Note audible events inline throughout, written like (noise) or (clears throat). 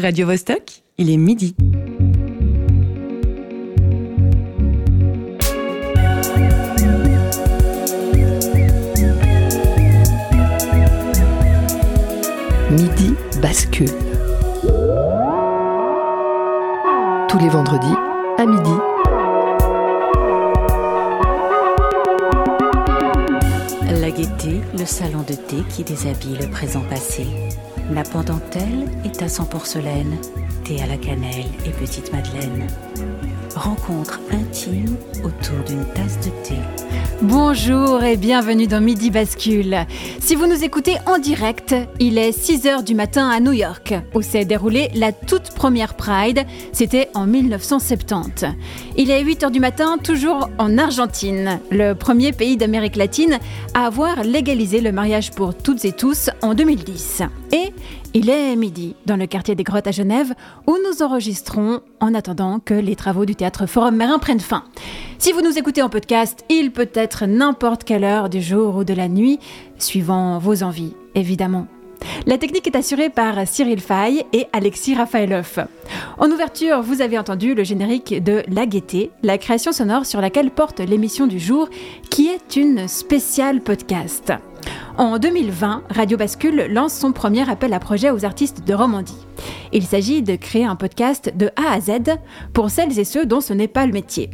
Radio Vostok, il est midi. Midi bascule. Tous les vendredis à midi. La gaieté, le salon de thé qui déshabille le présent passé. La pendantelle est à 100 porcelaine, thé à la cannelle et petite madeleine. Rencontre intime autour d'une tasse de thé. Bonjour et bienvenue dans Midi Bascule. Si vous nous écoutez en direct, il est 6 h du matin à New York, où s'est déroulée la toute première Pride. C'était en 1970. Il est 8 h du matin, toujours en Argentine, le premier pays d'Amérique latine à avoir légalisé le mariage pour toutes et tous en 2010. Et il est midi dans le quartier des Grottes à Genève où nous enregistrons en attendant que les travaux du théâtre Forum Marin prennent fin. Si vous nous écoutez en podcast, il peut être n'importe quelle heure du jour ou de la nuit, suivant vos envies, évidemment. La technique est assurée par Cyril Fay et Alexis Rafaeloff. En ouverture, vous avez entendu le générique de La Gaieté, la création sonore sur laquelle porte l'émission du jour, qui est une spéciale podcast. En 2020, Radio Bascule lance son premier appel à projet aux artistes de Romandie. Il s'agit de créer un podcast de A à Z pour celles et ceux dont ce n'est pas le métier.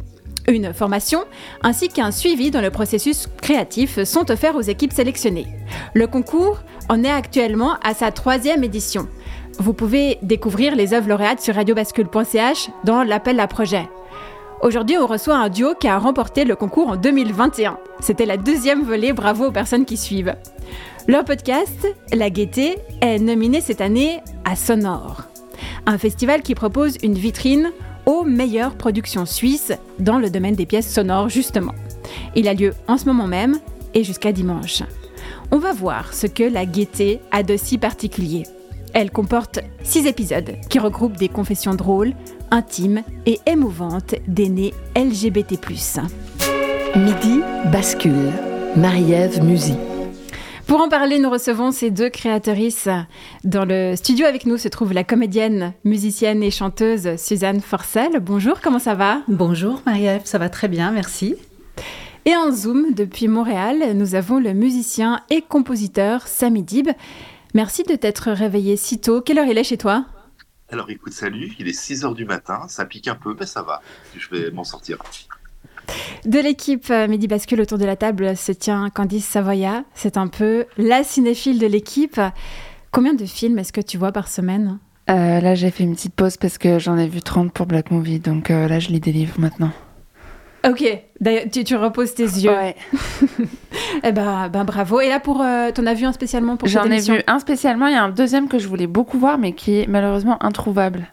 Une formation ainsi qu'un suivi dans le processus créatif sont offerts aux équipes sélectionnées. Le concours en est actuellement à sa troisième édition. Vous pouvez découvrir les œuvres lauréates sur radiobascule.ch dans l'appel à projet. Aujourd'hui, on reçoit un duo qui a remporté le concours en 2021. C'était la deuxième volée, bravo aux personnes qui suivent. Leur podcast, La Gaieté, est nominé cette année à Sonore, un festival qui propose une vitrine aux meilleures productions suisses dans le domaine des pièces sonores justement. Il a lieu en ce moment même et jusqu'à dimanche. On va voir ce que la gaieté a de si particulier. Elle comporte six épisodes qui regroupent des confessions drôles, intimes et émouvantes d'aînés LGBT+. Midi bascule. Marie-Ève Musy. Pour en parler, nous recevons ces deux créatrices. Dans le studio avec nous se trouve la comédienne, musicienne et chanteuse Suzanne Forcel. Bonjour, comment ça va? Bonjour Marie-Ève, ça va très bien, merci. Et en Zoom, depuis Montréal, nous avons le musicien et compositeur Samy Dib. Merci de t'être réveillé si tôt. Quelle heure il est chez toi? Alors écoute, salut, il est 6 heures du matin, ça pique un peu, mais ça va, je vais m'en sortir. De l'équipe euh, Midi Bascule autour de la table se tient Candice Savoya. C'est un peu la cinéphile de l'équipe. Combien de films est-ce que tu vois par semaine? Euh, là, j'ai fait une petite pause parce que j'en ai vu 30 pour Black Movie, donc euh, là, je lis des livres maintenant. Ok, d'ailleurs, tu, tu reposes tes yeux. Ouais. (laughs) Eh ben, ben bravo. Et là, pour, euh, t'en as vu un spécialement pour J'en ai vu un spécialement, il y a un deuxième que je voulais beaucoup voir, mais qui est malheureusement introuvable.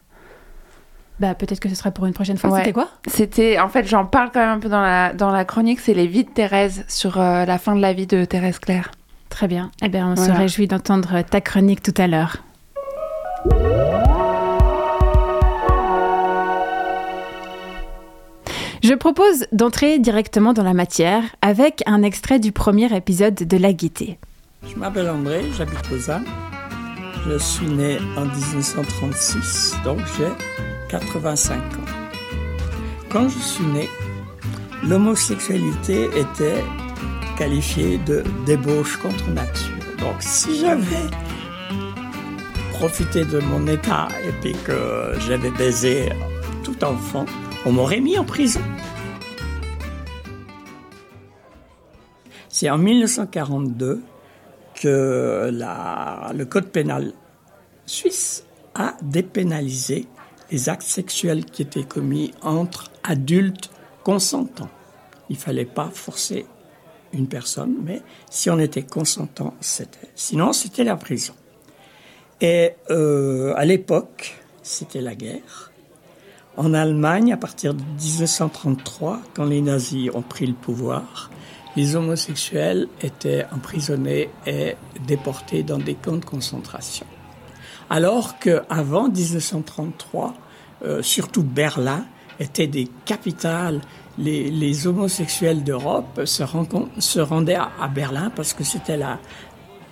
Bah, peut-être que ce sera pour une prochaine fois. Ouais. C'était quoi? C'était, en fait, j'en parle quand même un peu dans la, dans la chronique, c'est Les vies de Thérèse, sur euh, la fin de la vie de Thérèse Claire. Très bien. Eh bien, on se réjouit d'entendre ta chronique tout à l'heure. Je propose d'entrer directement dans la matière avec un extrait du premier épisode de La Gaieté. Je m'appelle André, j'habite Lausanne. Je suis né en 1936, donc j'ai 85 ans. Quand je suis né, l'homosexualité était qualifiée de débauche contre nature. Donc si j'avais profité de mon état et puis que j'avais baisé tout enfant, on m'aurait mis en prison. C'est en 1942 que le code pénal suisse a dépénalisé les actes sexuels qui étaient commis entre adultes consentants. Il fallait pas forcer une personne, mais si on était consentant, c'était. Sinon, c'était la prison. Et euh, à l'époque, c'était la guerre. En Allemagne, à partir de 1933, quand les nazis ont pris le pouvoir, les homosexuels étaient emprisonnés et déportés dans des camps de concentration. Alors qu'avant 1933, euh, surtout Berlin était des capitales. Les, homosexuels d'Europe se, rendaient à Berlin parce que c'était la,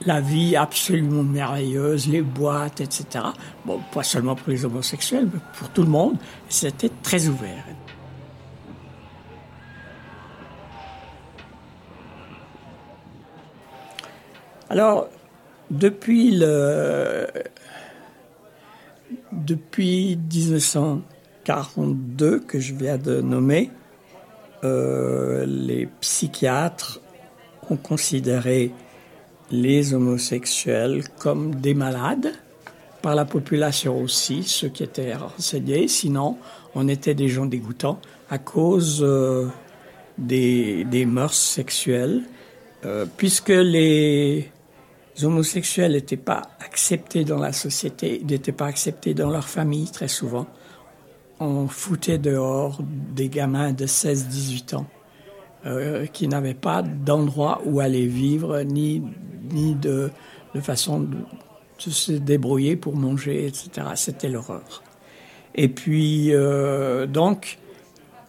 la vie absolument merveilleuse, les boîtes, etc. Bon, pas seulement pour les homosexuels, mais pour tout le monde. C'était très ouvert. Alors, depuis le, depuis 1942 que je viens de nommer, euh, les psychiatres ont considéré les homosexuels comme des malades, par la population aussi, ceux qui étaient renseignés, sinon on était des gens dégoûtants à cause euh, des, des, mœurs sexuelles, euh, puisque les homosexuels n'étaient pas acceptés dans la société, n'étaient pas acceptés dans leur famille très souvent. On foutait dehors des gamins de 16-18 ans euh, qui n'avaient pas d'endroit où aller vivre, ni ni de, façon de, se débrouiller pour manger, etc. C'était l'horreur. Et puis, euh, donc,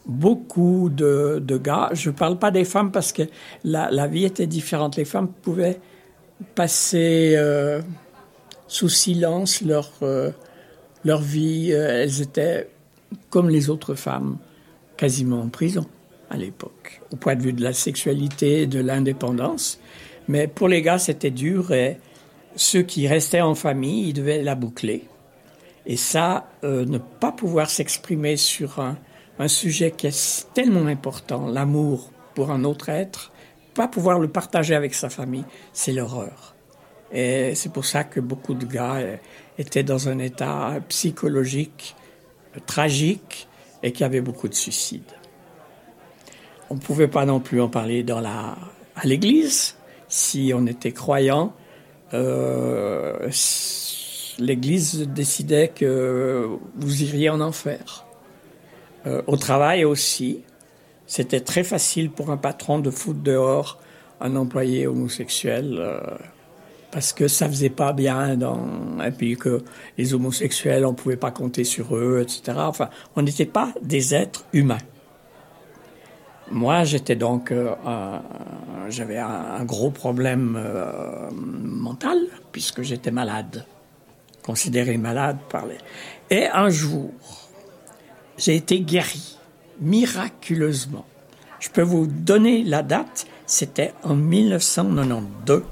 beaucoup de, gars, je ne parle pas des femmes parce que la, vie était différente. Les femmes pouvaient passer euh, sous silence leur, leur vie. Elles étaient comme les autres femmes, quasiment en prison à l'époque, au point de vue de la sexualité de l'indépendance. Mais pour les gars, c'était dur et ceux qui restaient en famille, ils devaient la boucler. Et ça, euh, ne pas pouvoir s'exprimer sur un, un, sujet qui est tellement important, l'amour pour un autre être, pas pouvoir le partager avec sa famille, c'est l'horreur. Et c'est pour ça que beaucoup de gars euh, étaient dans un état psychologique euh, tragique et qu'il y avait beaucoup de suicides. On ne pouvait pas non plus en parler dans la, à l'église, si on était croyant, euh, l'Église décidait que vous iriez en enfer. Euh, au travail aussi, c'était très facile pour un patron de foutre dehors un employé homosexuel euh, parce que ça faisait pas bien dans, et puis que les homosexuels, on pouvait pas compter sur eux, etc. Enfin, on n'était pas des êtres humains. Moi, j'étais donc, euh, j'avais un, gros problème euh, mental puisque j'étais malade, considéré malade par les. Et un jour, j'ai été guéri miraculeusement. Je peux vous donner la date, c'était en 1992,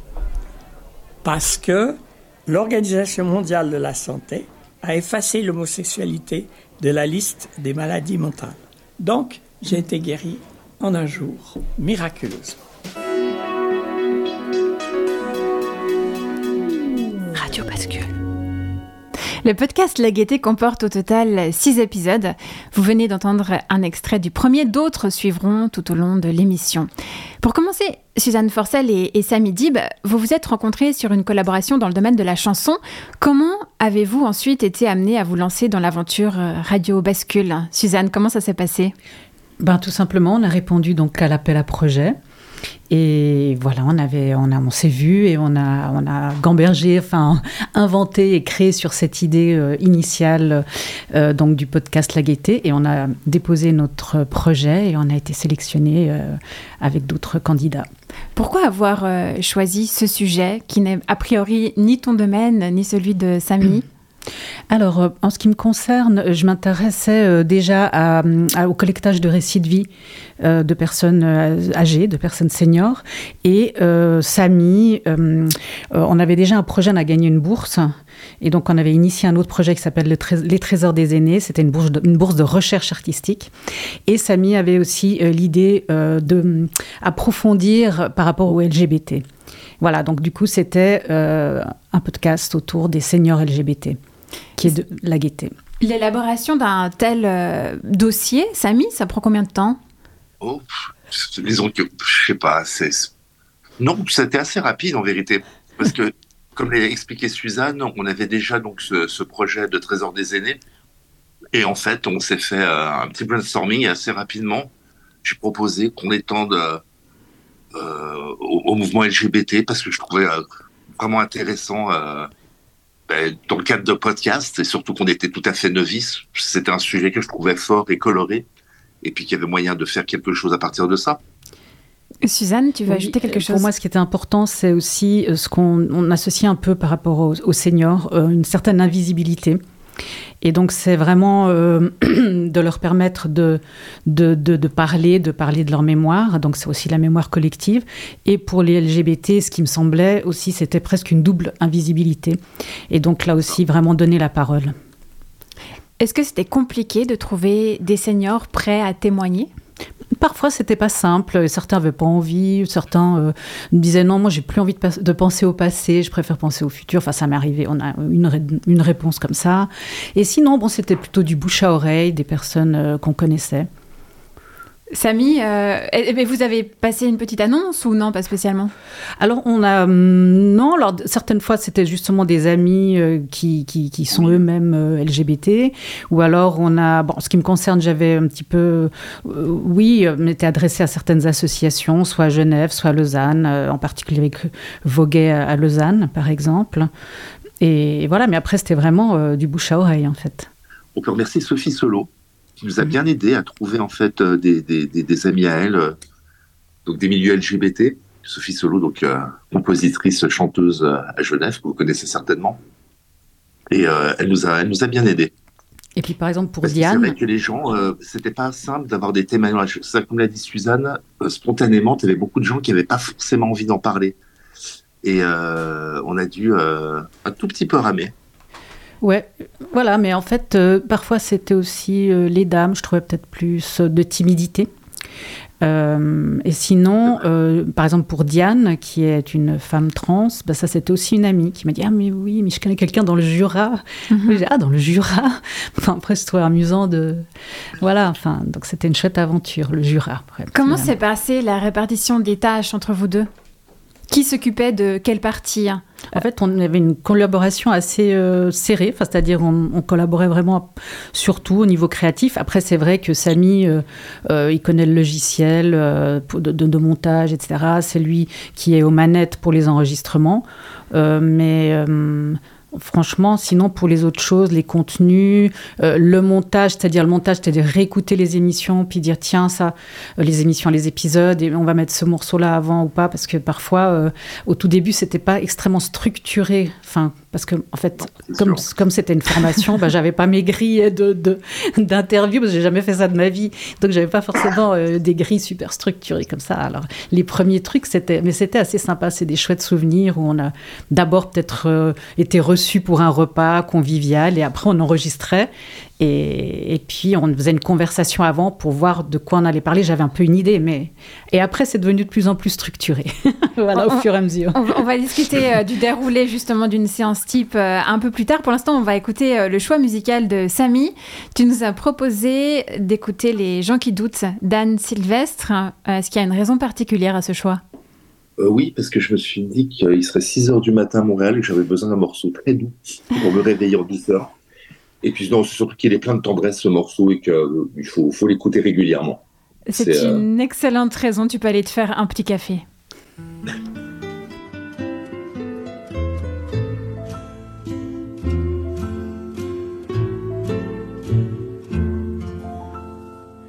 parce que l'Organisation mondiale de la santé a effacé l'homosexualité de la liste des maladies mentales. Donc, j'ai été guéri en un jour, miraculeusement. Radio Bascule. Le podcast La Gaieté comporte au total six épisodes. Vous venez d'entendre un extrait du premier, d'autres suivront tout au long de l'émission. Pour commencer, Suzanne Forcel et, et Samy Dib, vous vous êtes rencontrés sur une collaboration dans le domaine de la chanson. Comment avez-vous ensuite été amené à vous lancer dans l'aventure Radio Bascule? Suzanne, comment ça s'est passé? Ben, Tout simplement, on a répondu donc à l'appel à projet. Et voilà, on avait, on, a, on s'est vu et on a, on a gambergé, enfin inventé et créé sur cette idée euh, initiale euh, donc du podcast La Gaieté et on a déposé notre projet et on a été sélectionné euh, avec d'autres candidats. Pourquoi avoir choisi ce sujet qui n'est a priori ni ton domaine ni celui de Samy? Alors, euh, en ce qui me concerne, je m'intéressais euh, déjà au collectage de récits de vie euh, de personnes âgées, de personnes seniors. Et Samy, on avait déjà un projet, on a gagné une bourse. Et donc, on avait initié un autre projet qui s'appelle Les Trésors des aînés. C'était une bourse, de, une bourse de recherche artistique. Et Samy avait aussi l'idée d'approfondir par rapport au LGBT. Voilà, donc du coup, c'était un podcast autour des seniors LGBT qui est de la gaieté. L'élaboration d'un tel euh, dossier, Samy, ça prend combien de temps? Oh, disons que, je sais pas, c'est... Non, c'était assez rapide en vérité, parce que, (laughs) comme l'a expliqué Suzanne, on avait déjà donc ce, ce, projet de Trésor des aînés, et en fait, on s'est fait euh, un petit brainstorming assez rapidement. J'ai proposé qu'on étende euh, au, au, mouvement LGBT, parce que je trouvais euh, vraiment intéressant euh, ben, dans le cadre de podcast, et surtout qu'on était tout à fait novices, c'était un sujet que je trouvais fort et coloré, et puis qu'il y avait moyen de faire quelque chose à partir de ça. Suzanne, tu veux ajouter quelque chose Pour moi, ce qui était important, c'est aussi ce qu'on on associe un peu par rapport aux, aux seniors, une certaine invisibilité. Et donc, c'est vraiment euh, (clears throat) de leur permettre de, de, de, parler, de parler de leur mémoire. Donc, c'est aussi la mémoire collective. Et pour les LGBT, ce qui me semblait aussi, c'était presque une double invisibilité. Et donc, là aussi, vraiment donner la parole. Est-ce que c'était compliqué de trouver des seniors prêts à témoigner? Parfois, c'était pas simple. Certains avaient pas envie. Certains euh, disaient non, moi, j'ai plus envie de, penser au passé. Je préfère penser au futur. Enfin, ça m'est arrivé. On a une, une, réponse comme ça. Et sinon, bon, c'était plutôt du bouche à oreille, des personnes euh, qu'on connaissait. Samy, euh, vous avez passé une petite annonce ou non, pas spécialement? Alors, on a. Hum, non, alors, certaines fois, c'était justement des amis euh, qui, qui, sont eux-mêmes euh, LGBT. Ou alors, on a. Bon, ce qui me concerne, j'avais un petit peu. oui, m'était adressé à certaines associations, soit à Genève, soit à Lausanne, en particulier avec Voguet à Lausanne, par exemple. Et, voilà, mais après, c'était vraiment du bouche à oreille, en fait. On peut remercier Sophie Solo qui nous a bien aidé à trouver en fait euh, des, des, des, amis à elle, euh, donc des milieux LGBT. Sophie Solo, donc euh, compositrice, chanteuse à Genève, que vous connaissez certainement. Et elle, nous a, elle nous a bien aidés. Et puis par exemple pour Diane. C'est vrai que les gens, c'était pas simple d'avoir des témoignages. Ça, comme l'a dit Suzanne, spontanément, il y avait beaucoup de gens qui n'avaient pas forcément envie d'en parler. Et on a dû un tout petit peu ramer. Ouais, voilà, mais en fait, euh, parfois c'était aussi euh, les dames, je trouvais peut-être plus de timidité. Euh, et sinon, par exemple pour Diane, qui est une femme trans, bah ça c'était aussi une amie qui m'a dit ah mais oui, mais je connais quelqu'un dans le Jura. Mhm. ah dans le Jura. Enfin après je trouvais amusant de voilà. Enfin donc c'était une chouette aventure le Jura. Comment s'est passée la répartition des tâches entre vous deux? Qui s'occupait de quelle partie? En fait, on avait une collaboration assez euh, serrée, c'est-à-dire on, collaborait vraiment surtout au niveau créatif. Après, c'est vrai que Samy, euh, euh, il connaît le logiciel de, de, montage, etc. C'est lui qui est aux manettes pour les enregistrements. mais Franchement, sinon pour les autres choses, les contenus, euh, le montage, c'est-à-dire le montage, c'est-à-dire réécouter les émissions, puis dire tiens ça, euh, les émissions, les épisodes, et on va mettre ce morceau-là avant ou pas, parce que parfois euh, au tout début c'était pas extrêmement structuré. Enfin, parce que en fait, comme comme c'était une formation, bah, j'avais pas mes grilles de d'interview parce que j'ai jamais fait ça de ma vie, donc j'avais pas forcément des grilles super structurées comme ça. Alors les premiers trucs c'était, mais c'était assez sympa, c'est des chouettes souvenirs où on a d'abord peut-être été reçus pour un repas convivial et après on enregistrait. Et, puis on faisait une conversation avant pour voir de quoi on allait parler. J'avais un peu une idée, mais. Et après, c'est devenu de plus en plus structuré. (laughs) voilà, au fur et à mesure. On, va discuter euh, du déroulé justement d'une séance type euh, un peu plus tard. Pour l'instant, on va écouter euh, le choix musical de Samy. Tu nous as proposé d'écouter Les gens qui doutent d'Anne Sylvestre. Est-ce qu'il y a une raison particulière à ce choix? Euh, oui, parce que je me suis dit qu'il serait 6 heures du matin à Montréal et que j'avais besoin d'un morceau très doux pour me réveiller en douceur. Et puis, non, surtout qu'il est plein de tendresse ce morceau et qu'il euh, faut, faut l'écouter régulièrement. C'est euh, une excellente raison. Tu peux aller te faire un petit café.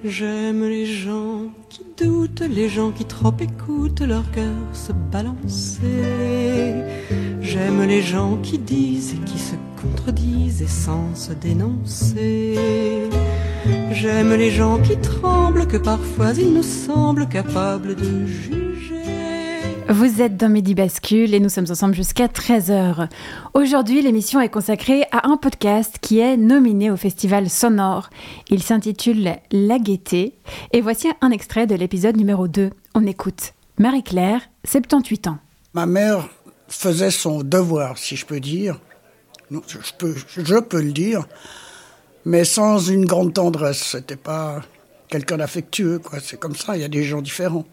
J'aime les gens qui doutent, les gens qui trop écoutent leur cœur se balancer. J'aime les gens qui disent et qui se contredisent et sans se dénoncer. J'aime les gens qui tremblent, que parfois ils nous semblent capables de juger. Vous êtes dans Midi Bascule et nous sommes ensemble jusqu'à 13h. Aujourd'hui, l'émission est consacrée à un podcast qui est nominé au Festival Sonore. Il s'intitule La Gaieté et voici un extrait de l'épisode numéro 2. On écoute Marie-Claire, 78 ans. Ma mère faisait son devoir, si je peux dire. Je, peux, le dire, mais sans une grande tendresse. C'était pas quelqu'un d'affectueux, quoi. C'est comme ça, il y a des gens différents.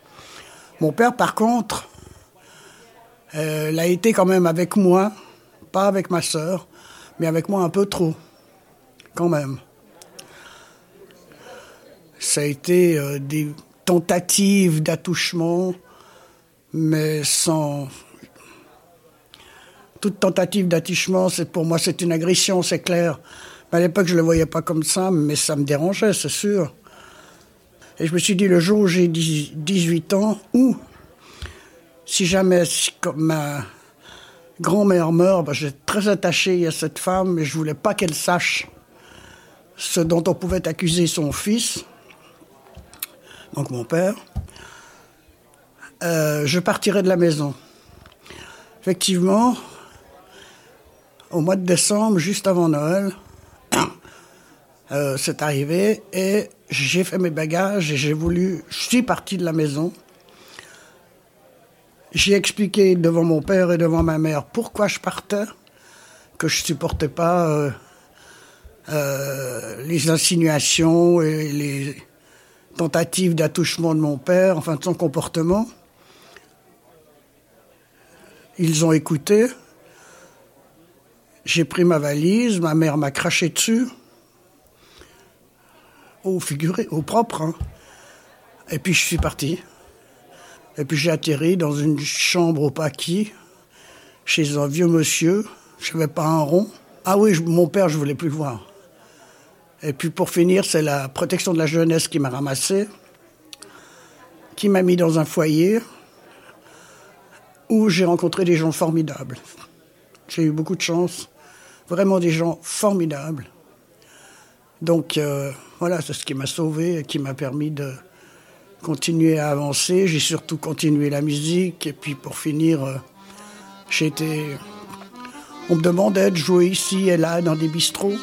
Mon père, par contre, euh, elle a été quand même avec moi, pas avec ma sœur, mais avec moi un peu trop, quand même. Ça a été euh, des tentatives d'attouchement, mais sans... Toute tentative d'attouchement, c'est pour moi, c'est une agression, c'est clair. à l'époque, je ne le voyais pas comme ça, mais ça me dérangeait, c'est sûr. Et je me suis dit, le jour où j'ai 18 ans, ou si jamais, comme ma grand-mère meurt, ben, j'étais très attaché à cette femme et je voulais pas qu'elle sache ce dont on pouvait accuser son fils, donc mon père. Euh, je partirai de la maison. Effectivement, au mois de décembre, juste avant Noël, (clears throat) euh, c'est arrivé et j'ai fait mes bagages et j'ai voulu. Je suis parti de la maison. J'ai expliqué devant mon père et devant ma mère pourquoi je partais, que je supportais pas euh, euh, les insinuations et les tentatives d'attouchement de mon père, enfin de son comportement. Ils ont écouté. J'ai pris ma valise, ma mère m'a craché dessus. Au figuré, au propre. Hein. Et puis je suis parti. Et puis j'ai atterri dans une chambre au paquis, chez un vieux monsieur. Je n'avais pas un rond. Ah oui, mon père, je voulais plus le voir. Et puis pour finir, c'est la protection de la jeunesse qui m'a ramassé, qui m'a mis dans un foyer où j'ai rencontré des gens formidables. J'ai eu beaucoup de chance, vraiment des gens formidables. Donc euh, voilà, c'est ce qui m'a sauvé et qui m'a permis de continuer à avancer. J'ai surtout continué la musique et puis pour finir, euh, été... On me demandait de jouer ici et là dans des bistrots.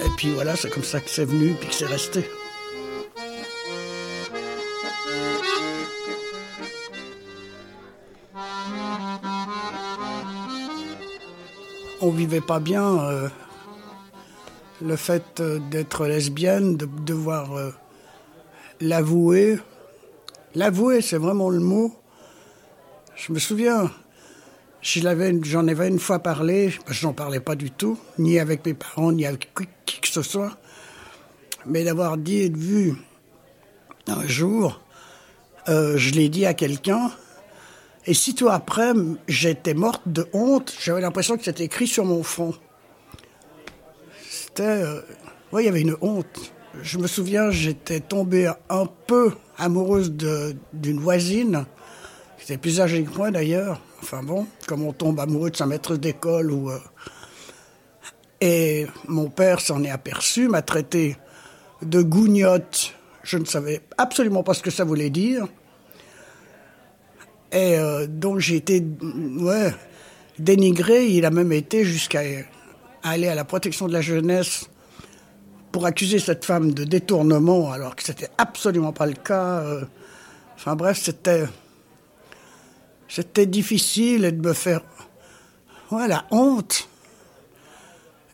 Et puis voilà, c'est comme ça que c'est venu, puis que c'est resté. On vivait pas bien euh, le fait euh, d'être lesbienne, de devoir euh, l'avouer. L'avouer, c'est vraiment le mot. Je me souviens, J'en avais une fois parlé, parce que j'en parlais pas du tout, ni avec mes parents, ni avec qui que ce soit. Mais d'avoir dit et vu un jour, je l'ai dit à quelqu'un, et sitôt après, j'étais morte de honte. J'avais l'impression que c'était écrit sur mon front. C'était. Euh, oui, il y avait une honte. Je me souviens, j'étais tombée un peu amoureuse d'une voisine, qui était plus âgée que moi d'ailleurs. Enfin bon, comme on tombe amoureux de sa maîtresse d'école ou. Euh, et mon père s'en est aperçu, m'a traité de gougnotte. Je ne savais absolument pas ce que ça voulait dire. Et euh, donc j'ai été dénigré. Il a même été jusqu'à aller à la protection de la jeunesse pour accuser cette femme de détournement, alors que c'était absolument pas le cas. Euh. Enfin bref, c'était c'était difficile de me faire la honte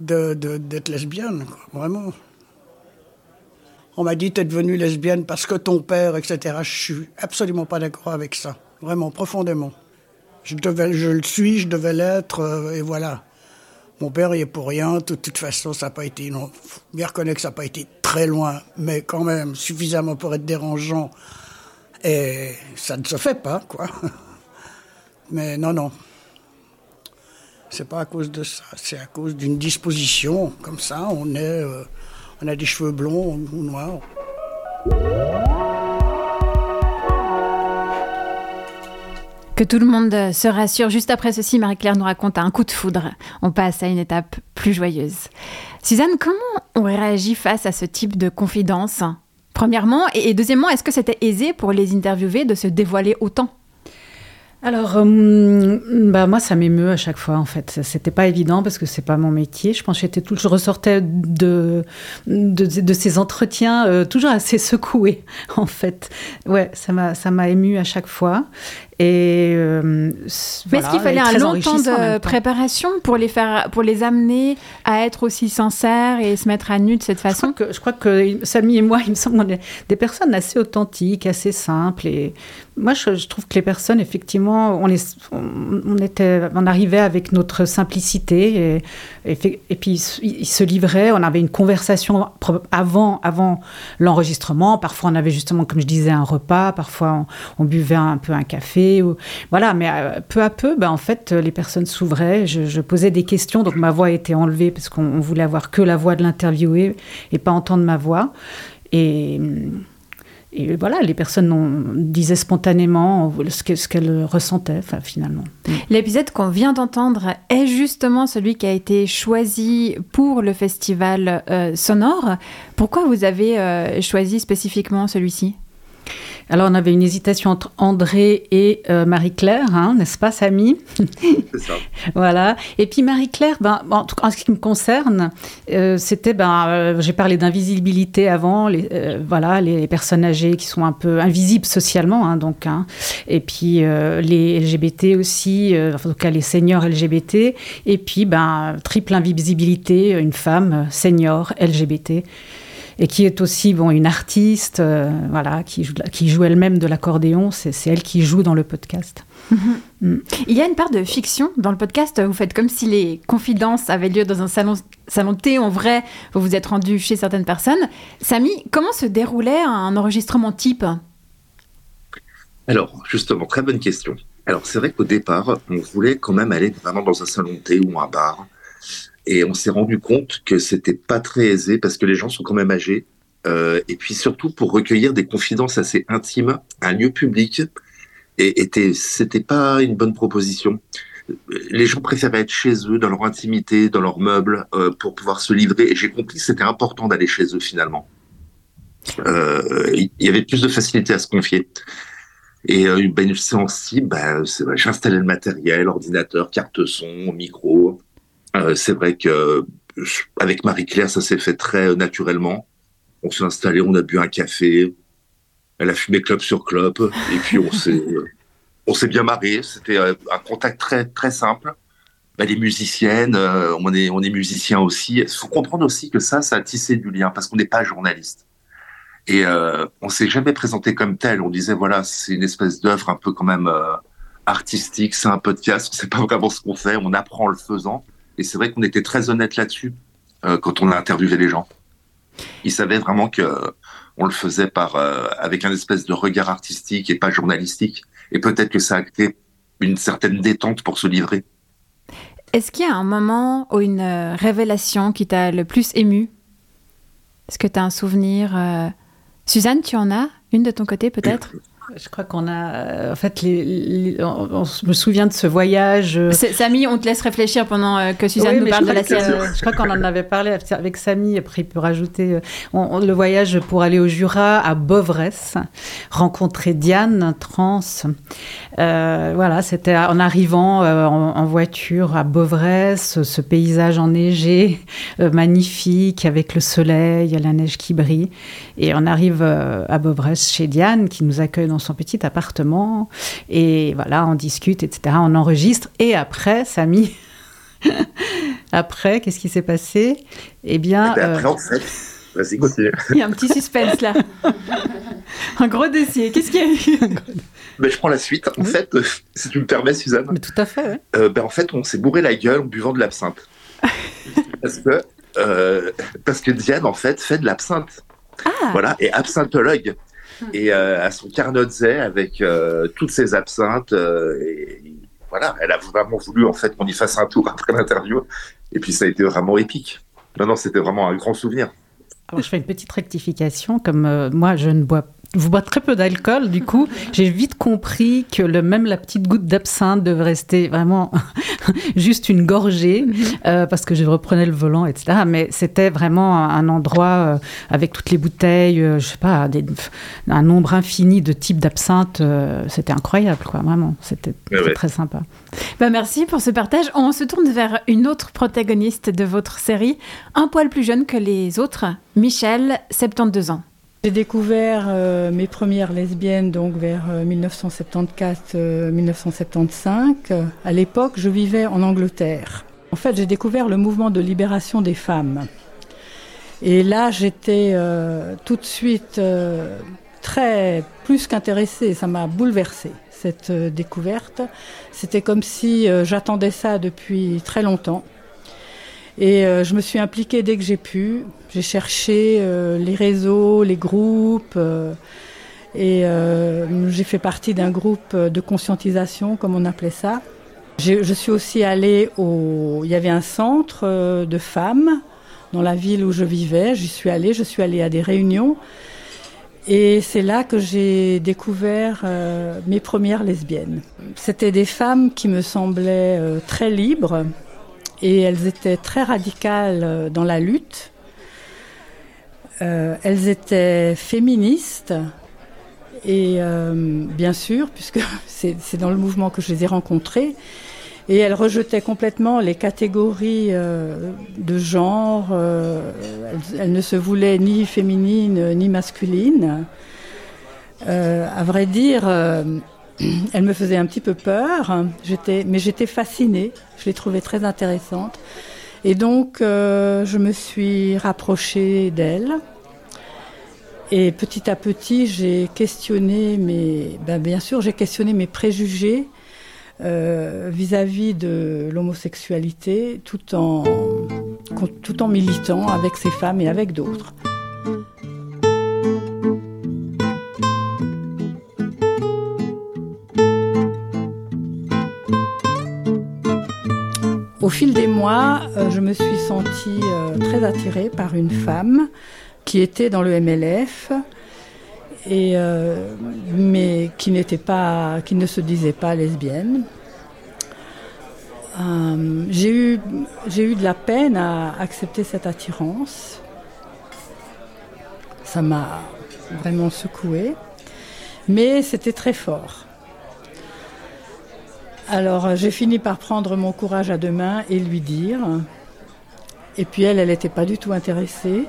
d'être lesbienne, vraiment. On m'a dit, t'es devenue lesbienne parce que ton père, etc. Je suis absolument pas d'accord avec ça, vraiment, profondément. Je, le suis, je devais l'être, euh, et voilà. Mon père, il est pour rien. De toute façon, ça n'a pas été. Non, faut bien reconnaître que ça n'a pas été très loin, mais quand même suffisamment pour être dérangeant. Et ça ne se fait pas, quoi. (laughs) Mais non, non. C'est pas à cause de ça, c'est à cause d'une disposition. Comme ça, on, est, euh, on a des cheveux blonds ou noirs. Que tout le monde se rassure. Juste après ceci, Marie-Claire nous raconte un coup de foudre. On passe à une étape plus joyeuse. Suzanne, comment on réagit face à ce type de confidence? Premièrement, et deuxièmement, est-ce que c'était aisé pour les interviewés de se dévoiler autant? Alors, euh, bah moi, ça m'émeut à chaque fois, en fait. C'était pas évident parce que c'est pas mon métier. Je pense que tout, je ressortais de, de, de ces entretiens euh, toujours assez secouée, (laughs) en fait. Ouais, ça m'a, ça m'a ému à chaque fois. Et euh, Mais est-ce qu'il fallait un long temps de préparation pour les faire, pour les amener à être aussi sincères et se mettre à nu de cette façon je crois, que, je crois que Samy et moi, (laughs) il me semble, on est des personnes assez authentiques, assez simples. Et moi, je, trouve que les personnes, effectivement, on, était, on arrivait avec notre simplicité et, et, puis ils se livraient. On avait une conversation avant, avant l'enregistrement. Parfois, on avait justement, comme je disais, un repas. Parfois, on buvait un peu un café voilà, mais euh, peu à peu, ben, en fait, les personnes s'ouvraient. Je, posais des questions, donc ma voix a été enlevée parce qu'on voulait avoir que la voix de l'interviewé et pas entendre ma voix. Et voilà, les personnes disaient spontanément ce qu'elles ressentaient, finalement. L'épisode qu'on vient d'entendre est justement celui qui a été choisi pour le festival euh, sonore. Pourquoi vous avez euh, choisi spécifiquement celui-ci? Alors, on avait une hésitation entre André et euh, Marie-Claire, hein, n'est-ce pas, Samy? C'est ça. (laughs) voilà. Et puis Marie-Claire, ben, en, tout cas, en ce qui me concerne, euh, c'était, ben, euh, j'ai parlé d'invisibilité avant, les, voilà, les personnes âgées qui sont un peu invisibles socialement, hein, donc, hein. et puis les LGBT aussi, en tout cas les seniors LGBT, et puis ben, triple invisibilité, une femme senior LGBT et qui est aussi bon, une artiste, euh, voilà, qui joue, qui joue elle-même de l'accordéon. C'est, elle qui joue dans le podcast. (laughs) Mm. Il y a une part de fiction dans le podcast. Vous faites comme si les confidences avaient lieu dans un salon, salon de thé. En vrai, vous vous êtes rendu chez certaines personnes. Samy, comment se déroulait un enregistrement type? Alors, justement, très bonne question. Alors, c'est vrai qu'au départ, on voulait quand même aller vraiment dans un salon de thé ou un bar et on s'est rendu compte que c'était pas très aisé parce que les gens sont quand même âgés. Euh, et puis surtout pour recueillir des confidences assez intimes, un lieu public, et était, c'était pas une bonne proposition. Les gens préféraient être chez eux, dans leur intimité, dans leurs meubles, euh, pour pouvoir se livrer. Et j'ai compris que c'était important d'aller chez eux finalement. Euh, il y avait plus de facilité à se confier. Et euh, ben, une séance type, ben, j'installais le matériel, ordinateur, carte son, micro. Euh, c'est vrai que avec Marie-Claire, ça s'est fait très naturellement. On s'est installé, on a bu un café, elle a fumé club sur club, et puis on s'est (laughs) on s'est bien marré. C'était euh, un contact très très simple. Elle est musicienne, euh, on est on est musicien aussi. Il faut comprendre aussi que ça, ça a tissé du lien parce qu'on n'est pas journaliste. Et euh, on s'est jamais présenté comme tel. On disait voilà, c'est une espèce d'œuvre un peu quand même artistique, c'est un podcast. On sait pas vraiment ce qu'on fait, on apprend en le faisant. Et c'est vrai qu'on était très honnête là-dessus euh, quand on a interviewé les gens. Ils savaient vraiment que on le faisait par euh, avec un espèce de regard artistique et pas journalistique. Et peut-être que ça a créé une certaine détente pour se livrer. Est-ce qu'il y a un moment ou une euh, révélation qui t'a le plus ému? Est-ce que tu as un souvenir Suzanne, tu en as Une de ton côté peut-être? Je crois qu'on a, euh, en fait, les, on, me souvient de ce voyage. Euh, Samy, on te laisse réfléchir pendant euh, que Suzanne nous parle de la série. je crois qu'on en avait parlé avec Samy, après il peut rajouter le voyage pour aller au Jura, à Bovresse, rencontrer Diane, trans. voilà, c'était en arrivant en, voiture à Bovresse, ce paysage enneigé, magnifique, avec le soleil, la neige qui brille. Et on arrive à Bovresse chez Diane, qui nous accueille dans son petit appartement. Et voilà, on discute, etc. On enregistre. Et après, Samy, (laughs) après, qu'est-ce qui s'est passé? Eh bien. Eh ben, après, en fait. Vas-y, continue. (laughs) Il y a un petit suspense là. (laughs) un gros dossier. Qu'est-ce qu'il y a eu? Ben, Je prends la suite. En fait, si tu me permets, Suzanne. Mais tout à fait. Euh, ben, en fait, on s'est bourré la gueule en buvant de l'absinthe. parce, que, euh, parce que Diane, en fait, fait de l'absinthe. Ah. Voilà, et absintologue et euh, à son carnotzet avec euh, toutes ses absinthes. Euh, voilà, elle a vraiment voulu en fait qu'on y fasse un tour après l'interview. Et puis ça a été vraiment épique. Non, non, c'était vraiment un grand souvenir. Alors, je fais une petite rectification. Comme moi, je ne bois vous bois très peu d'alcool, du coup, j'ai vite compris que même la petite goutte d'absinthe devait rester vraiment (laughs) juste une gorgée, mhm. euh, parce que je reprenais le volant, etc. Mais c'était vraiment un endroit euh, avec toutes les bouteilles, euh, je sais pas, un nombre infini de types d'absinthe. c'était incroyable, quoi, vraiment. C'était très sympa. Bah merci pour ce partage. On se tourne vers une autre protagoniste de votre série, un poil plus jeune que les autres, Michel, 72 ans. J'ai découvert euh, mes premières lesbiennes donc vers 1974-1975. Euh, à l'époque, je vivais en Angleterre. En fait, j'ai découvert le mouvement de libération des femmes. Et là, j'étais euh, tout de suite très plus qu'intéressée. Ça m'a bouleversée cette découverte. C'était comme si j'attendais ça depuis très longtemps. Et euh, je me suis impliquée dès que j'ai pu. J'ai cherché euh, les réseaux, les groupes. Euh, et j'ai fait partie d'un groupe de conscientisation, comme on appelait ça. Je suis aussi allée au... Il y avait un centre de femmes dans la ville où je vivais. J'y suis allée. Je suis allée à des réunions. Et c'est là que j'ai découvert mes premières lesbiennes. C'était des femmes qui me semblaient très libres et elles étaient très radicales euh, dans la lutte. elles étaient féministes et bien sûr, puisque (laughs) c'est dans le mouvement que je les ai rencontrées, et elle rejetait complètement les catégories euh, de genre. Euh, elle, ne se voulait ni féminine ni masculine. Euh, à vrai dire, (clears throat) elle me faisait un petit peu peur. Mais j'étais fascinée. Je l'ai trouvée très intéressante. Et donc, je me suis rapprochée d'elle. Et petit à petit, j'ai questionné mes, ben bien sûr, j'ai questionné mes préjugés euh, vis-à-vis de l'homosexualité tout en militant avec ces femmes et avec d'autres. Au fil des mois, euh, je me suis sentie euh, très attirée par une femme qui était dans le MLF, euh, mais qui ne se disait pas lesbienne. J'ai eu, de la peine à accepter cette attirance. Ça m'a vraiment secoué, mais c'était très fort. Alors j'ai fini par prendre mon courage à deux mains et lui dire. Et puis elle, elle n'était pas du tout intéressée.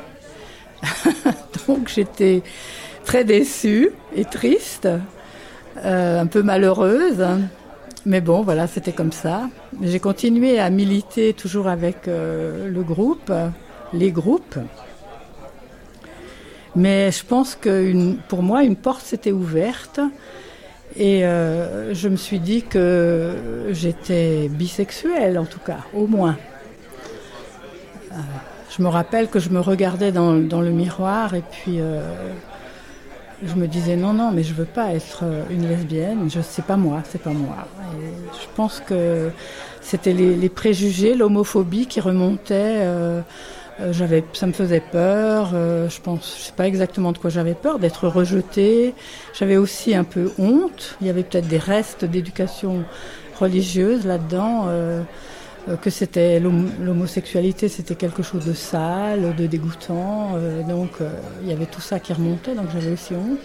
(laughs) Donc j'étais très déçue et triste, euh, un peu malheureuse. Mais bon, voilà, c'était comme ça. J'ai continué à militer toujours avec euh, le groupe, les groupes. Mais je pense que pour moi, une porte s'était ouverte. Et euh, je me suis dit que j'étais bisexuelle, en tout cas, au moins. je me rappelle que je me regardais dans, le miroir et puis je me disais non, non, mais je veux pas être euh, une lesbienne. Je sais pas moi, c'est pas moi. je pense que c'était les, préjugés, l'homophobie qui remontaient. Euh, euh, j'avais, ça me faisait peur. je pense, je sais pas exactement de quoi j'avais peur, d'être rejetée. J'avais aussi un peu honte. Il y avait peut-être des restes d'éducation religieuse là-dedans. Euh, que c'était l'homosexualité, c'était quelque chose de sale, de dégoûtant. Euh, donc euh, il y avait tout ça qui remontait, donc j'avais aussi honte.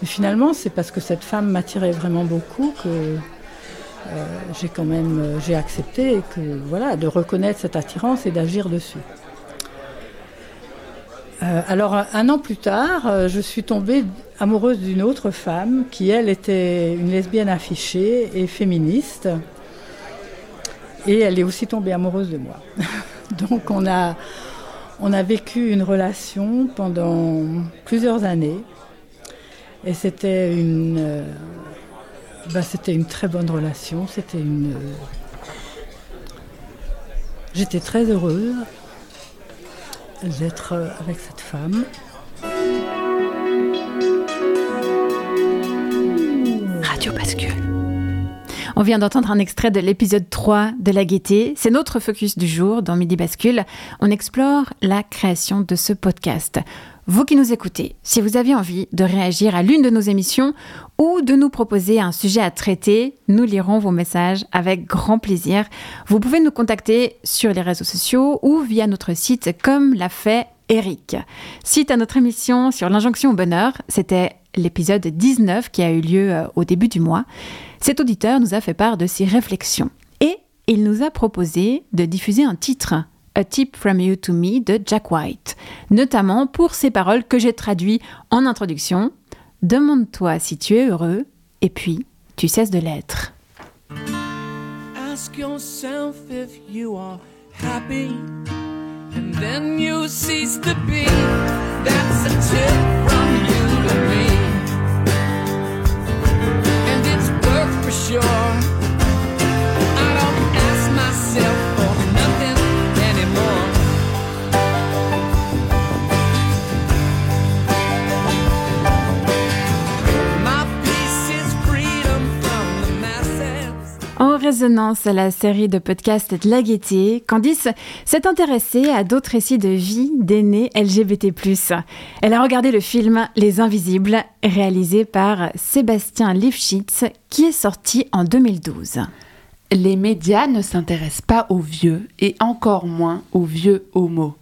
Mais finalement, c'est parce que cette femme m'attirait vraiment beaucoup que j'ai quand même j'ai accepté que voilà de reconnaître cette attirance et d'agir dessus. Alors un an plus tard, je suis tombée amoureuse d'une autre femme qui elle était une lesbienne affichée et féministe. Et elle est aussi tombée amoureuse de moi. (laughs) Donc on a, on a vécu une relation pendant plusieurs années. Et c'était une, euh, bah, une très bonne relation. C'était une. J'étais très heureuse d'être avec cette femme. Radio Bascule. On vient d'entendre un extrait de l'épisode 3 de La Gaieté. C'est notre focus du jour dans Midi Bascule. On explore la création de ce podcast. Vous qui nous écoutez, si vous avez envie de réagir à l'une de nos émissions ou de nous proposer un sujet à traiter, nous lirons vos messages avec grand plaisir. Vous pouvez nous contacter sur les réseaux sociaux ou via notre site comme l'a fait Eric. Suite à notre émission sur l'injonction au bonheur, c'était l'épisode 19 qui a eu lieu euh, au début du mois. Cet auditeur nous a fait part de ses réflexions et il nous a proposé de diffuser un titre, A Tip from You to Me de Jack White, notamment pour ces paroles que j'ai traduites en introduction. Demande-toi si tu es heureux et puis tu cesses de l'être. Ask yourself if you are happy and then you cease to be. That's a tip from you to me. En résonance à la série de podcasts de la Gaîté, Candice s'est intéressée à d'autres récits de vie d'aînés LGBT+. Elle a regardé le film Les Invisibles, réalisé par Sébastien Lifshitz, qui est sorti en 2012. Les médias ne s'intéressent pas aux vieux et encore moins aux vieux homos.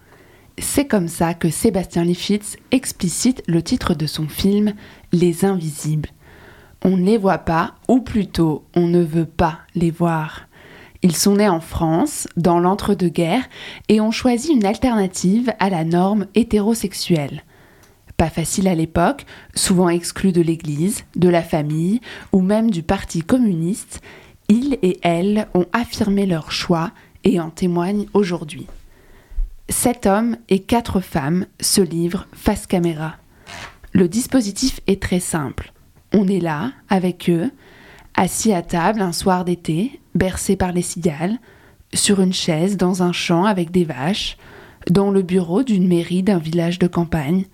C'est comme ça que Sébastien Lifshitz explicite le titre de son film Les Invisibles on ne les voit pas, ou plutôt on ne veut pas les voir. Ils sont nés en France, dans l'entre-deux-guerres, et ont choisi une alternative à la norme hétérosexuelle. Pas facile à l'époque, souvent exclus de l'Église, de la famille ou même du Parti communiste, ils et elles ont affirmé leur choix et en témoignent aujourd'hui. Sept hommes et quatre femmes se livrent face caméra. Le dispositif est très simple. On est là, avec eux, assis à table un soir d'été, bercés par les cigales, sur une chaise dans un champ avec des vaches, dans le bureau d'une mairie d'un village de campagne,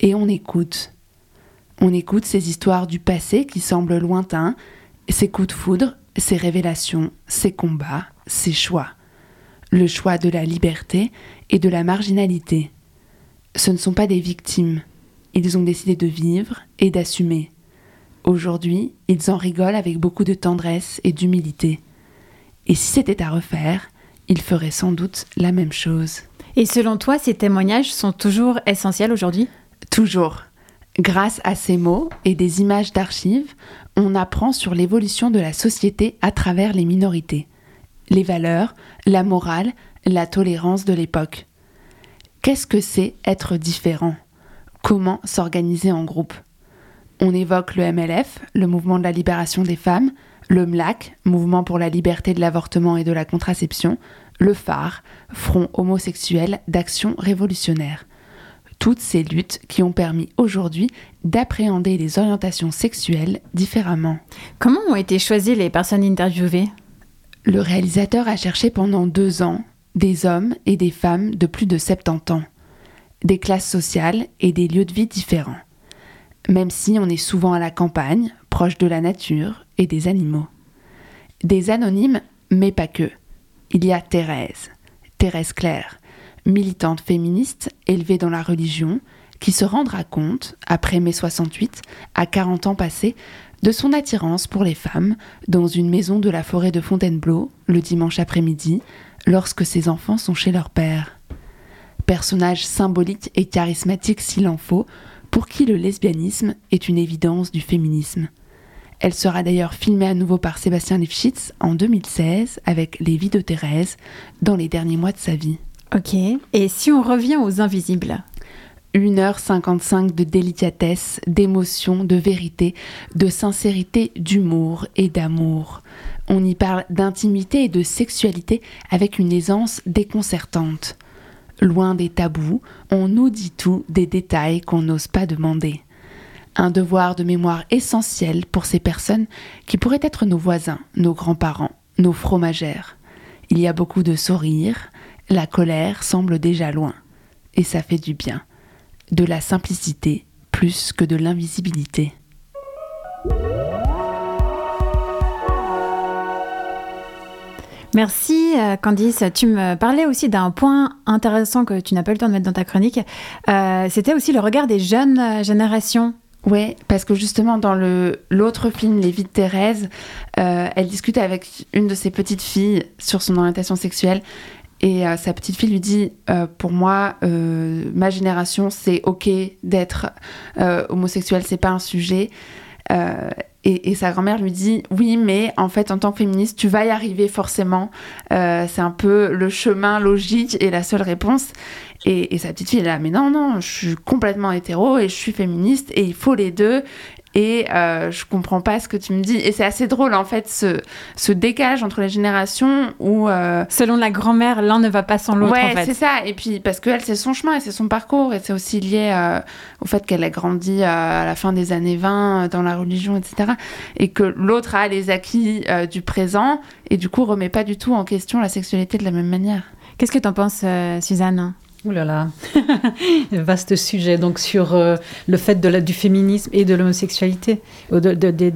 et on écoute. On écoute ces histoires du passé qui semblent lointains, ces coups de foudre, ces révélations, ces combats, ces choix. Le choix de la liberté et de la marginalité. Ce ne sont pas des victimes. Ils ont décidé de vivre et d'assumer. Aujourd'hui, ils en rigolent avec beaucoup de tendresse et d'humilité. Et si c'était à refaire, ils feraient sans doute la même chose. Et selon toi, ces témoignages sont toujours essentiels aujourd'hui? Toujours. Grâce à ces mots et des images d'archives, on apprend sur l'évolution de la société à travers les minorités, les valeurs, la morale, la tolérance de l'époque. Qu'est-ce que c'est être différent? Comment s'organiser en groupe? On évoque le MLF, le mouvement de la libération des femmes, le MLAC, mouvement pour la liberté de l'avortement et de la contraception, le phare, front homosexuel d'action révolutionnaire. Toutes ces luttes qui ont permis aujourd'hui d'appréhender les orientations sexuelles différemment. Comment ont été choisies les personnes interviewées? Le réalisateur a cherché pendant deux ans des hommes et des femmes de plus de 70 ans, des classes sociales et des lieux de vie différents même si on est souvent à la campagne, proche de la nature et des animaux. Des anonymes, mais pas que. Il y a Thérèse, Thérèse Claire, militante féministe élevée dans la religion, qui se rendra compte, après mai 68, à 40 ans passés, de son attirance pour les femmes dans une maison de la forêt de Fontainebleau le dimanche après-midi, lorsque ses enfants sont chez leur père. Personnage symbolique et charismatique s'il en faut, pour qui le lesbianisme est une évidence du féminisme. Elle sera d'ailleurs filmée à nouveau par Sébastien Lifshitz en 2016 avec Les vies de Thérèse dans les derniers mois de sa vie. Ok, et si on revient aux invisibles? 1h55 de délicatesse, d'émotion, de vérité, de sincérité, d'humour et d'amour. On y parle d'intimité et de sexualité avec une aisance déconcertante. Loin des tabous, on nous dit tout des détails qu'on n'ose pas demander. Un devoir de mémoire essentiel pour ces personnes qui pourraient être nos voisins, nos grands-parents, nos fromagères. Il y a beaucoup de sourires, la colère semble déjà loin, et ça fait du bien. De la simplicité plus que de l'invisibilité. Merci euh, Candice. Tu me parlais aussi d'un point intéressant que tu n'as pas eu le temps de mettre dans ta chronique. Euh, c'était aussi le regard des jeunes euh, générations. Oui, parce que justement dans l'autre film, Les vies de Thérèse, elle discute avec une de ses petites filles sur son orientation sexuelle. Et sa petite fille lui dit Pour moi, ma génération, c'est OK d'être homosexuel, c'est pas un sujet. Et, sa grand-mère lui dit oui, mais en fait, en tant que féministe, tu vas y arriver forcément. Euh, c'est un peu le chemin logique et la seule réponse. Et, et sa petite fille est là, mais non, non, je suis complètement hétéro et je suis féministe et il faut les deux et euh, je comprends pas ce que tu me dis. Et c'est assez drôle en fait ce, ce décalage entre les générations où euh, selon la grand-mère l'un ne va pas sans l'autre. Ouais, en fait. c'est ça. Et puis parce que elle c'est son chemin et c'est son parcours et c'est aussi lié euh, au fait qu'elle a grandi euh, à la fin des années 20 dans la religion, etc. Et que l'autre a les acquis du présent et du coup remet pas du tout en question la sexualité de la même manière. Qu'est-ce que tu en penses, Suzanne? Oh là là, (laughs) vaste sujet. Donc sur euh, le fait de la, du féminisme et de l'homosexualité. De,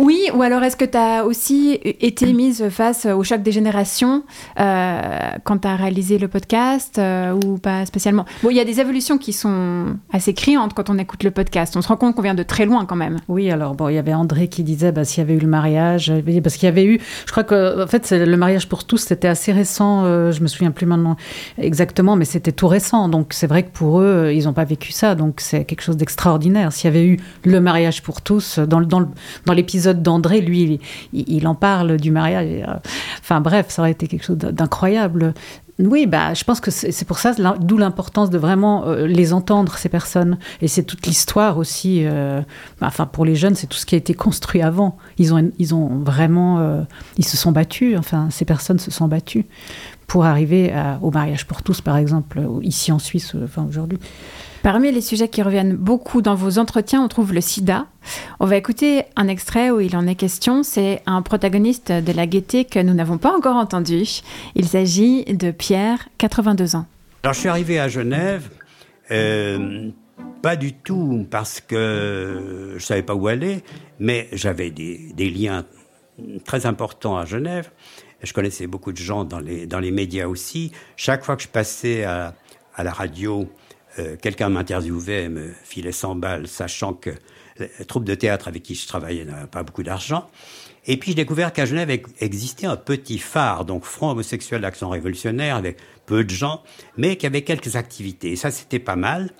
Oui, ou alors est-ce que tu as aussi été mise face au choc des générations euh, quand tu as réalisé le podcast euh, ou pas spécialement? Bon, il y a des évolutions qui sont assez criantes quand on écoute le podcast. On se rend compte qu'on vient de très loin quand même. Oui, alors bon, il y avait André qui disait bah, s'il y avait eu le mariage, parce qu'il y avait eu, je crois que en fait le mariage pour tous c'était assez récent. je me souviens plus maintenant exactement, mais c'était tout récent. Donc c'est vrai que pour eux, euh, ils n'ont pas vécu ça. Donc c'est quelque chose d'extraordinaire. S'il y avait eu le mariage pour tous, dans, l'épisode d'André, lui, il, en parle du mariage. Euh, enfin bref, ça aurait été quelque chose d'incroyable. Oui, bah, je pense que c'est pour ça, d'où l'importance de vraiment euh, les entendre, ces personnes. Et c'est toute l'histoire aussi. Bah, enfin, pour les jeunes, c'est tout ce qui a été construit avant. Ils ont, ils ont vraiment. ils se sont battus, enfin, ces personnes se sont battues pour arriver au mariage pour tous, par exemple, ici en Suisse, euh, enfin aujourd'hui. Parmi les sujets qui reviennent beaucoup dans vos entretiens, on trouve le sida. On va écouter un extrait où il en est question. C'est un protagoniste de la gaieté que nous n'avons pas encore entendu. Il s'agit de Pierre, 82 ans. Alors je suis arrivé à Genève, euh, pas du tout parce que je savais pas où aller, mais j'avais des, des liens très importants à Genève. Je connaissais beaucoup de gens dans les, dans les médias aussi. Chaque fois que je passais à, à la radio, euh, quelqu'un m'interviewait, me filait 100 balles, sachant que la troupe de théâtre avec qui je travaillais n'avait pas beaucoup d'argent. Et puis j'ai découvert qu'à Genève existait un petit phare, donc Front homosexuel d'action révolutionnaire, avec peu de gens, mais qui avait quelques activités. Et ça, c'était pas mal.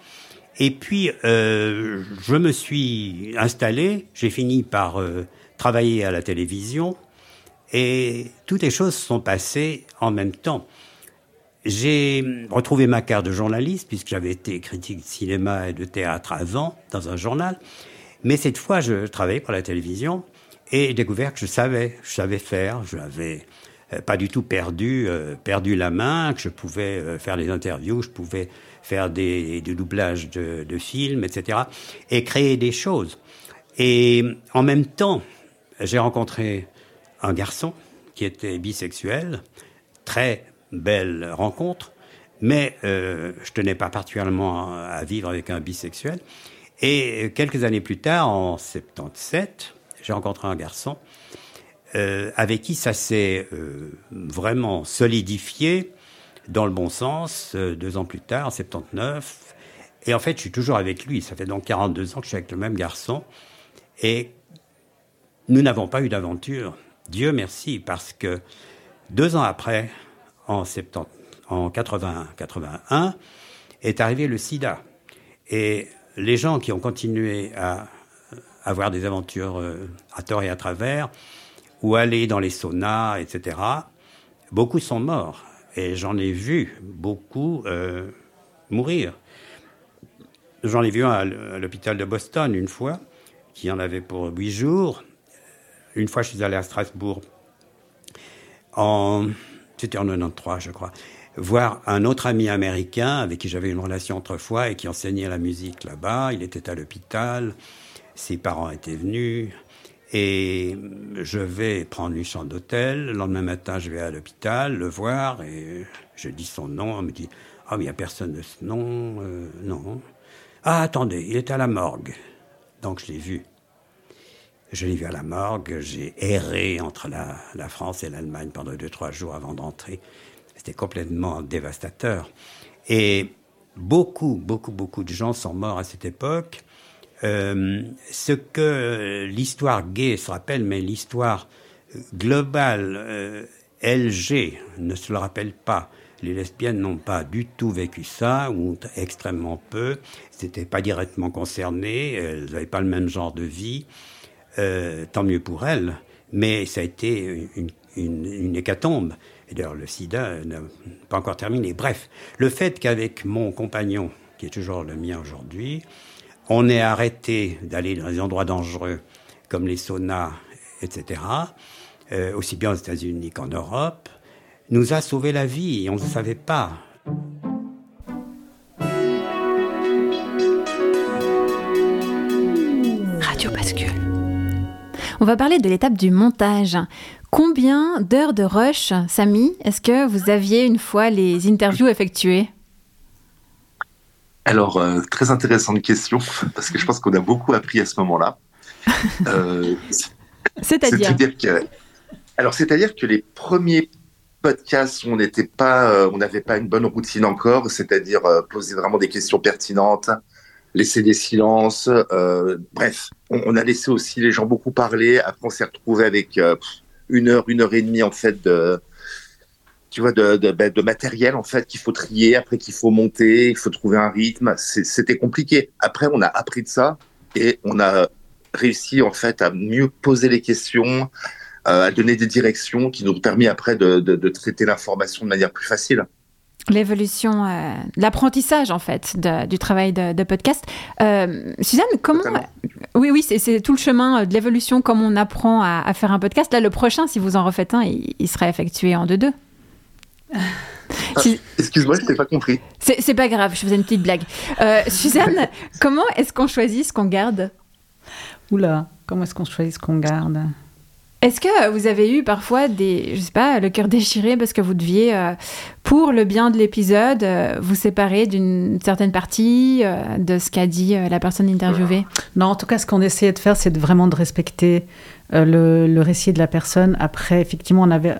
Et puis, euh, je me suis installé, j'ai fini par euh, travailler à la télévision, et toutes les choses sont passées en même temps. J'ai retrouvé ma carte de journaliste, puisque j'avais été critique de cinéma et de théâtre avant, dans un journal. Mais cette fois, je travaillais pour la télévision et j'ai découvert que je savais, je savais faire, je n'avais euh, pas du tout perdu, euh, perdu la main, que je pouvais euh, faire des interviews, je pouvais faire des, doublages de, de, films, etc. et créer des choses. Et en même temps, j'ai rencontré un garçon qui était bisexuel, très belle rencontre, mais euh, je tenais pas particulièrement à vivre avec un bisexuel. Et quelques années plus tard, en 77, j'ai rencontré un garçon euh, avec qui ça s'est euh, vraiment solidifié dans le bon sens, euh, deux ans plus tard, en 79. Et en fait, je suis toujours avec lui. Ça fait donc 42 ans que je suis avec le même garçon. Et nous n'avons pas eu d'aventure Dieu merci, parce que deux ans après, en, 70, en 80, 81, est arrivé le sida. Et les gens qui ont continué à avoir des aventures euh, à tort et à travers, ou aller dans les saunas, etc., beaucoup sont morts. Et j'en ai vu beaucoup euh, mourir. J'en ai vu un à l'hôpital de Boston une fois, qui en avait pour huit jours, une fois, je suis allé à Strasbourg, c'était en 93, je crois, voir un autre ami américain avec qui j'avais une relation autrefois et qui enseignait la musique là-bas. Il était à l'hôpital, ses parents étaient venus. Et je vais prendre une chambre d'hôtel. Le lendemain matin, je vais à l'hôpital le voir et je dis son nom. On me dit Ah, mais il n'y a personne de ce nom. Euh, non. Ah, attendez, il est à la morgue. Donc je l'ai vu. Je l'ai vu à la morgue, j'ai erré entre la, France et l'Allemagne pendant deux, trois jours avant d'entrer. C'était complètement dévastateur. Et beaucoup, beaucoup, beaucoup de gens sont morts à cette époque. Euh, ce que l'histoire gay se rappelle, mais l'histoire globale euh, LG ne se le rappelle pas. Les lesbiennes n'ont pas du tout vécu ça, ou extrêmement peu. C'était pas directement concernées, elles n'avaient pas le même genre de vie. Euh, tant mieux pour elle, mais ça a été une, hécatombe. Et d'ailleurs, le sida n'a pas encore terminé. Bref, le fait qu'avec mon compagnon, qui est toujours le mien aujourd'hui, on ait arrêté d'aller dans des endroits dangereux comme les saunas, etc., euh, aussi bien aux États-Unis qu'en Europe, nous a sauvé la vie on ne savait pas. On va parler de l'étape du montage. Combien d'heures de rush, Samy, est-ce que vous aviez une fois les interviews effectuées? Alors, euh, très intéressante question, parce que je pense qu'on a beaucoup appris à ce moment-là. (laughs) Euh, c'est-à-dire que, Alors, c'est-à-dire que les premiers podcasts où on n'était pas, euh, on n'avait pas une bonne routine encore, c'est-à-dire poser vraiment des questions pertinentes, laisser des silences, bref, on, a laissé aussi les gens beaucoup parler. Après, on s'est retrouvé avec une heure, une heure et demie en fait de tu vois, de, de, ben, de matériel en fait qu'il faut trier, après qu'il faut monter, il faut trouver un rythme. C'était compliqué. Après, on a appris de ça et on a réussi en fait à mieux poser les questions, euh, à donner des directions qui nous ont permis après de, de traiter l'information de manière plus facile. L'évolution, euh, l'apprentissage en fait du travail de, podcast. Euh, Suzanne, comment Oui, oui, c'est tout le chemin de l'évolution, comme on apprend à, faire un podcast. Là, le prochain, si vous en refaites un, il, il sera effectué en deux-deux. Ah, excuse-moi, je t'ai pas compris. C'est pas grave, je faisais une petite blague. Euh, Suzanne, (laughs) comment est-ce qu'on choisit ce qu'on garde? Oula, comment est-ce qu'on choisit ce qu'on garde? Est-ce que vous avez eu parfois des, je sais pas, le cœur déchiré parce que vous deviez, euh, pour le bien de l'épisode, euh, vous séparer d'une certaine partie de ce qu'a dit la personne interviewée? Non, en tout cas, ce qu'on essayait de faire, c'est vraiment de respecter euh, le, récit de la personne. Après, effectivement, on avait,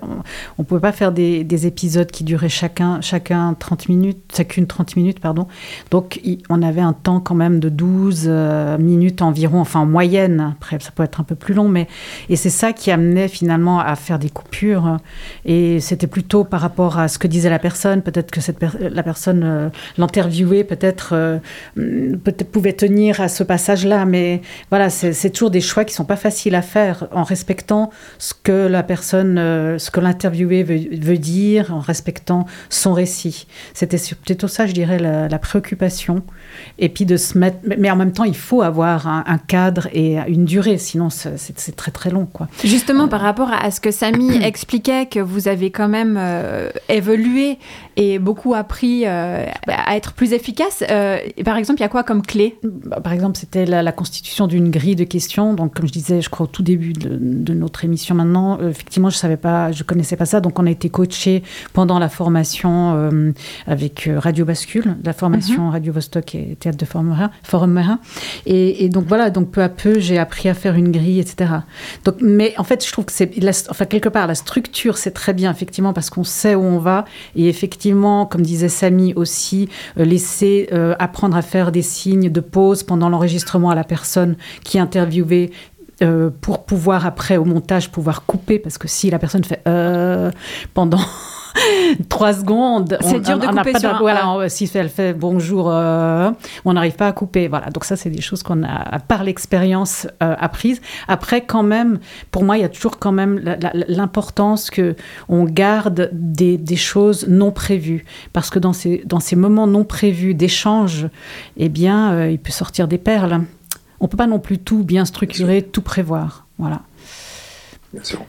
on, pouvait pas faire des, épisodes qui duraient chacun, chacun 30 minutes, chacune 30 minutes, pardon. Donc, on avait un temps quand même de 12 euh, minutes environ, enfin en moyenne. Après, ça peut être un peu plus long, mais et c'est ça qui amenait finalement à faire des coupures. Et c'était plutôt par rapport à ce que disait la personne. Peut-être que cette la personne euh, l'interviewait, peut-être peut-être pouvait tenir à ce passage-là, mais voilà, c'est toujours des choix qui sont pas faciles à faire en respectant ce que la personne, euh, ce que l'interviewé veut, dire, en respectant son récit. C'était plutôt ça, je dirais, la, préoccupation. Et puis de se mettre. Mais en même temps, il faut avoir un, cadre et une durée, sinon c'est très très long. Quoi. Justement, par rapport à ce que Samy (clears throat) expliquait, que vous avez quand même euh, évolué et beaucoup appris euh, à être plus efficace. par exemple, il y a quoi comme clé? Bah, Par exemple, c'était la, la constitution d'une grille de questions. Donc, comme je disais, je crois au tout début de, notre émission maintenant, euh, effectivement, je savais pas, je connaissais pas ça, donc on a été coaché pendant la formation euh, avec euh, Radio Bascule, la formation mhm. Radio Vostok et Théâtre de Forum Marin. Et, donc voilà, donc peu à peu, j'ai appris à faire une grille, etc. Donc, mais en fait, je trouve que c'est, enfin quelque part, la structure, c'est très bien, effectivement, parce qu'on sait où on va, et effectivement, comme disait Samy aussi, laisser apprendre à faire des signes de pause pendant l'enregistrement à la personne qui est interviewée euh, pour pouvoir après au montage pouvoir couper parce que si la personne fait euh, pendant (laughs) trois secondes, c'est dur de couper sur voilà, si elle fait bonjour, euh, on n'arrive pas à couper. Voilà, donc ça c'est des choses qu'on a par l'expérience apprises. Après quand même, pour moi il y a toujours quand même l'importance que on garde des, des, choses non prévues parce que dans ces dans ces moments non prévus d'échange, eh bien il peut sortir des perles on peut pas non plus tout bien structurer, tout prévoir. Voilà. Bien sûr.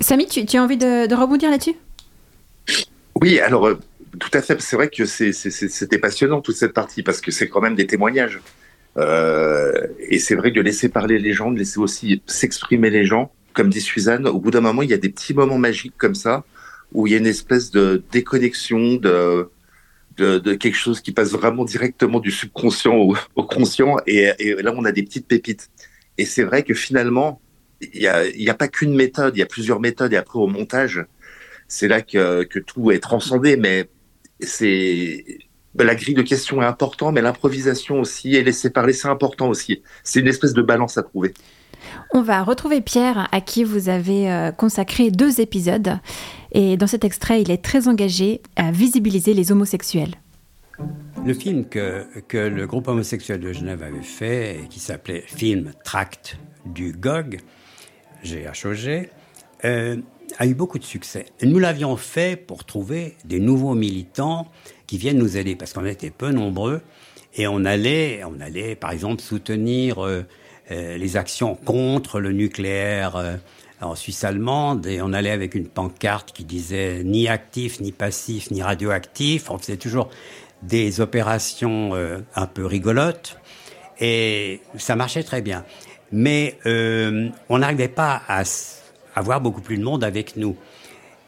Samy, tu, as envie de, rebondir là-dessus? Oui, alors euh, tout à fait. C'est vrai que c'était passionnant toute cette partie parce que c'est quand même des témoignages. Euh, et c'est vrai que de laisser parler les gens, de laisser aussi s'exprimer les gens, comme dit Suzanne, au bout d'un moment, il y a des petits moments magiques comme ça où il y a une espèce de déconnexion, de, de, quelque chose qui passe vraiment directement du subconscient au, (laughs) conscient. Et, là, on a des petites pépites. Et c'est vrai que finalement, il n'y a, y a pas qu'une méthode, il y a plusieurs méthodes. Et après, au montage, c'est là que, que tout est transcendé. Mais c'est ben, la grille de questions est importante, mais l'improvisation aussi et laisser parler, c'est important aussi. C'est une espèce de balance à trouver. On va retrouver Pierre, à qui vous avez euh, consacré deux épisodes. Et dans cet extrait, il est très engagé à visibiliser les homosexuels. Le film que, que le groupe homosexuel de Genève avait fait, qui s'appelait Film Tract du GOG, GHOG, euh, a eu beaucoup de succès. Nous l'avions fait pour trouver des nouveaux militants qui viennent nous aider, parce qu'on était peu nombreux, et on allait, on allait par exemple soutenir euh, euh, les actions contre le nucléaire euh, en Suisse allemande et on allait avec une pancarte qui disait ni actif, ni passif, ni radioactif. On faisait toujours des opérations euh, un peu rigolotes et ça marchait très bien. Mais on n'arrivait pas à avoir beaucoup plus de monde avec nous.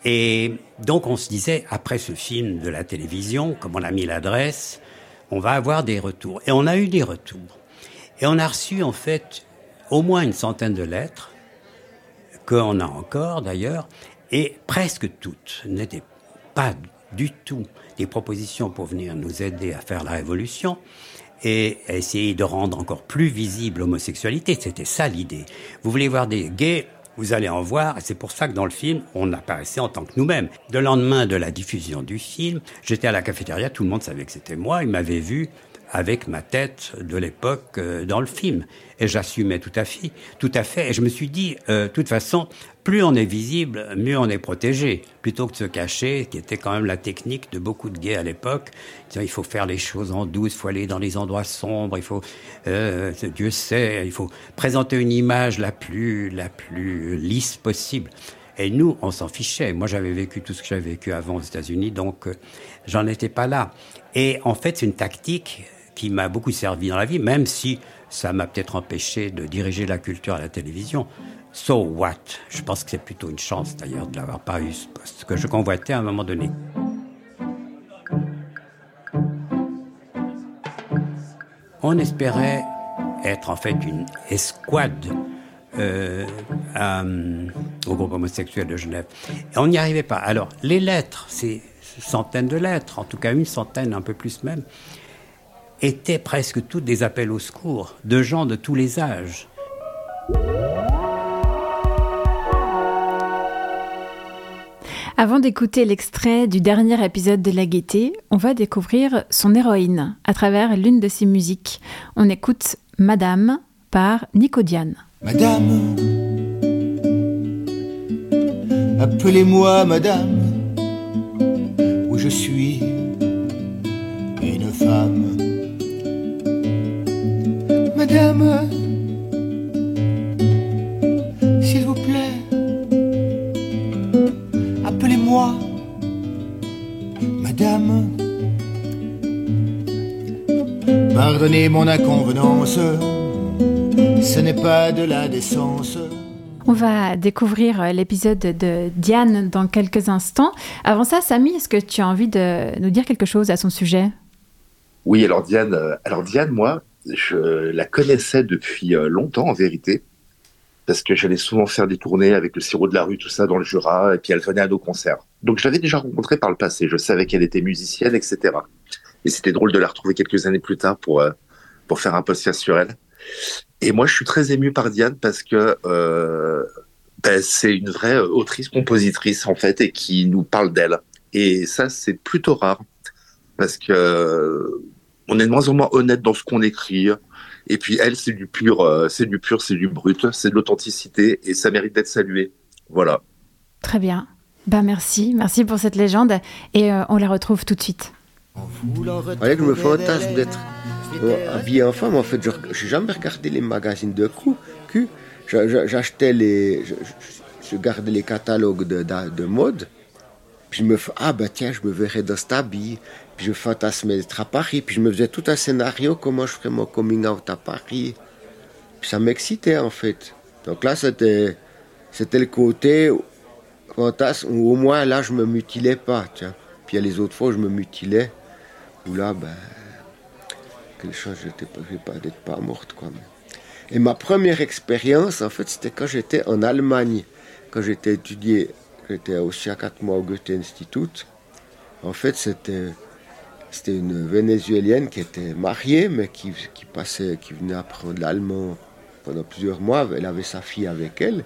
Et donc on se disait, après ce film de la télévision, comme on a mis l'adresse, on va avoir des retours. Et on a eu des retours. Et on a reçu en fait au moins une centaine de lettres, qu'on a encore d'ailleurs, et presque toutes n'étaient pas du tout des propositions pour venir nous aider à faire la révolution et essayer de rendre encore plus visible l'homosexualité. C'était ça l'idée. Vous voulez voir des gays vous allez en voir, et c'est pour ça que dans le film, on apparaissait en tant que nous-mêmes. Le lendemain de la diffusion du film, j'étais à la cafétéria, tout le monde savait que c'était moi, il m'avait vu avec ma tête de l'époque euh, dans le film. Et j'assumais tout à fait, tout à fait. Et je me suis dit, euh, de toute façon, plus on est visible, mieux on est protégé, plutôt que de se cacher, qui était quand même la technique de beaucoup de gays à l'époque. Il faut faire les choses en douce, il faut aller dans les endroits sombres, il faut, euh, Dieu sait, il faut présenter une image la plus, la plus lisse possible. Et nous, on s'en fichait. Moi, j'avais vécu tout ce que j'avais vécu avant aux États-Unis, donc j'en étais pas là. Et en fait, c'est une tactique qui m'a beaucoup servi dans la vie, même si ça m'a peut-être empêché de diriger la culture à la télévision. So what? Je pense que c'est plutôt une chance d'ailleurs de l'avoir pas eu, ce poste que je convoitais à un moment donné. On espérait être en fait une escouade euh, au groupe homosexuel de Genève. Et on n'y arrivait pas. Alors, les lettres, ces centaines de lettres, en tout cas une centaine, un peu plus même, étaient presque toutes des appels au secours de gens de tous les âges. Avant d'écouter l'extrait du dernier épisode de La Gaîté, on va découvrir son héroïne à travers l'une de ses musiques. On écoute Madame par Nico Diane. Madame, appelez-moi Madame, où je suis une femme. Madame, s'il vous plaît, appelez-moi Madame. Pardonnez mon inconvenance, ce n'est pas de la décence. On va découvrir l'épisode de Diane dans quelques instants. Avant ça, Samy, est-ce que tu as envie de nous dire quelque chose à son sujet? Oui, alors Diane, euh, alors Diane, moi, je la connaissais depuis euh, longtemps en vérité, parce que j'allais souvent faire des tournées avec le sirop de la rue, tout ça, dans le Jura, et puis elle venait à nos concerts. Donc je l'avais déjà rencontrée par le passé, je savais qu'elle était musicienne, etc. Et c'était drôle de la retrouver quelques années plus tard pour, euh, pour faire un podcast sur elle. Et moi, je suis très ému par Diane parce que euh, ben, c'est une vraie autrice-compositrice, en fait, et qui nous parle d'elle. Et ça, c'est plutôt rare, parce que on est de moins en moins honnête dans ce qu'on écrit. Et puis elle, c'est du pur, euh, c'est du pur, c'est du brut, c'est de l'authenticité et ça mérite d'être salué. Voilà. Très bien. Ben merci, merci pour cette légende et euh, on la retrouve tout de suite. Voyez que je me fantasme d'être euh, habillé en femme. En fait, je n'ai jamais regardé les magazines de cul. cul. J'achetais les, je, je, gardais les catalogues de, de, de mode. Puis je me fais, ah ben tiens, je me verrais dans cet habit. Puis je fantasmais d'être à Paris. Puis je me faisais tout un scénario, comment je ferais mon coming out à Paris. Puis ça m'excitait en fait. Donc là, c'était, c'était le côté fantasme où au moins là, je me mutilais pas. Tiens. Puis il y a les autres fois où je me mutilais, où là, ben, quelque chose, j'étais pas, pas d'être pas morte quoi. Et ma première expérience, en fait, c'était quand j'étais en Allemagne, quand j'étais étudié, j'étais aussi à 4 mois au Goethe-Institut. En fait, c'était c'était une Vénézuélienne qui était mariée, mais qui, passait, qui venait apprendre l'allemand pendant plusieurs mois. Elle avait sa fille avec elle.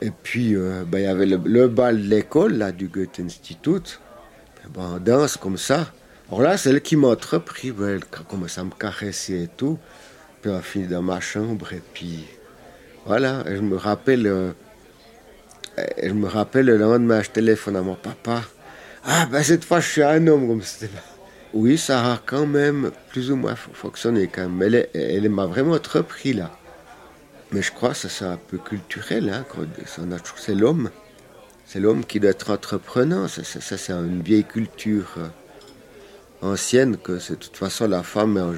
Et puis, euh, ben, il y avait le, bal de l'école, là, du Goethe-Institut. Ben, on danse comme ça. Alors là, c'est elle qui m'a entrepris. Ben, elle commençait à me caresser et tout. Puis on a fini dans ma chambre. Et puis, voilà. Et je me rappelle, euh, je me rappelle le lendemain, je téléphone à mon papa. Ah, ben cette fois, je suis un homme comme c'était. Oui, ça a quand même plus ou moins fonctionné quand même. Elle, m'a vraiment entrepris là. Mais je crois que c'est un peu culturel. Hein, c'est l'homme. C'est l'homme qui doit être entrepreneur. Ça, ça, c'est une vieille culture ancienne que c'est de toute façon la femme,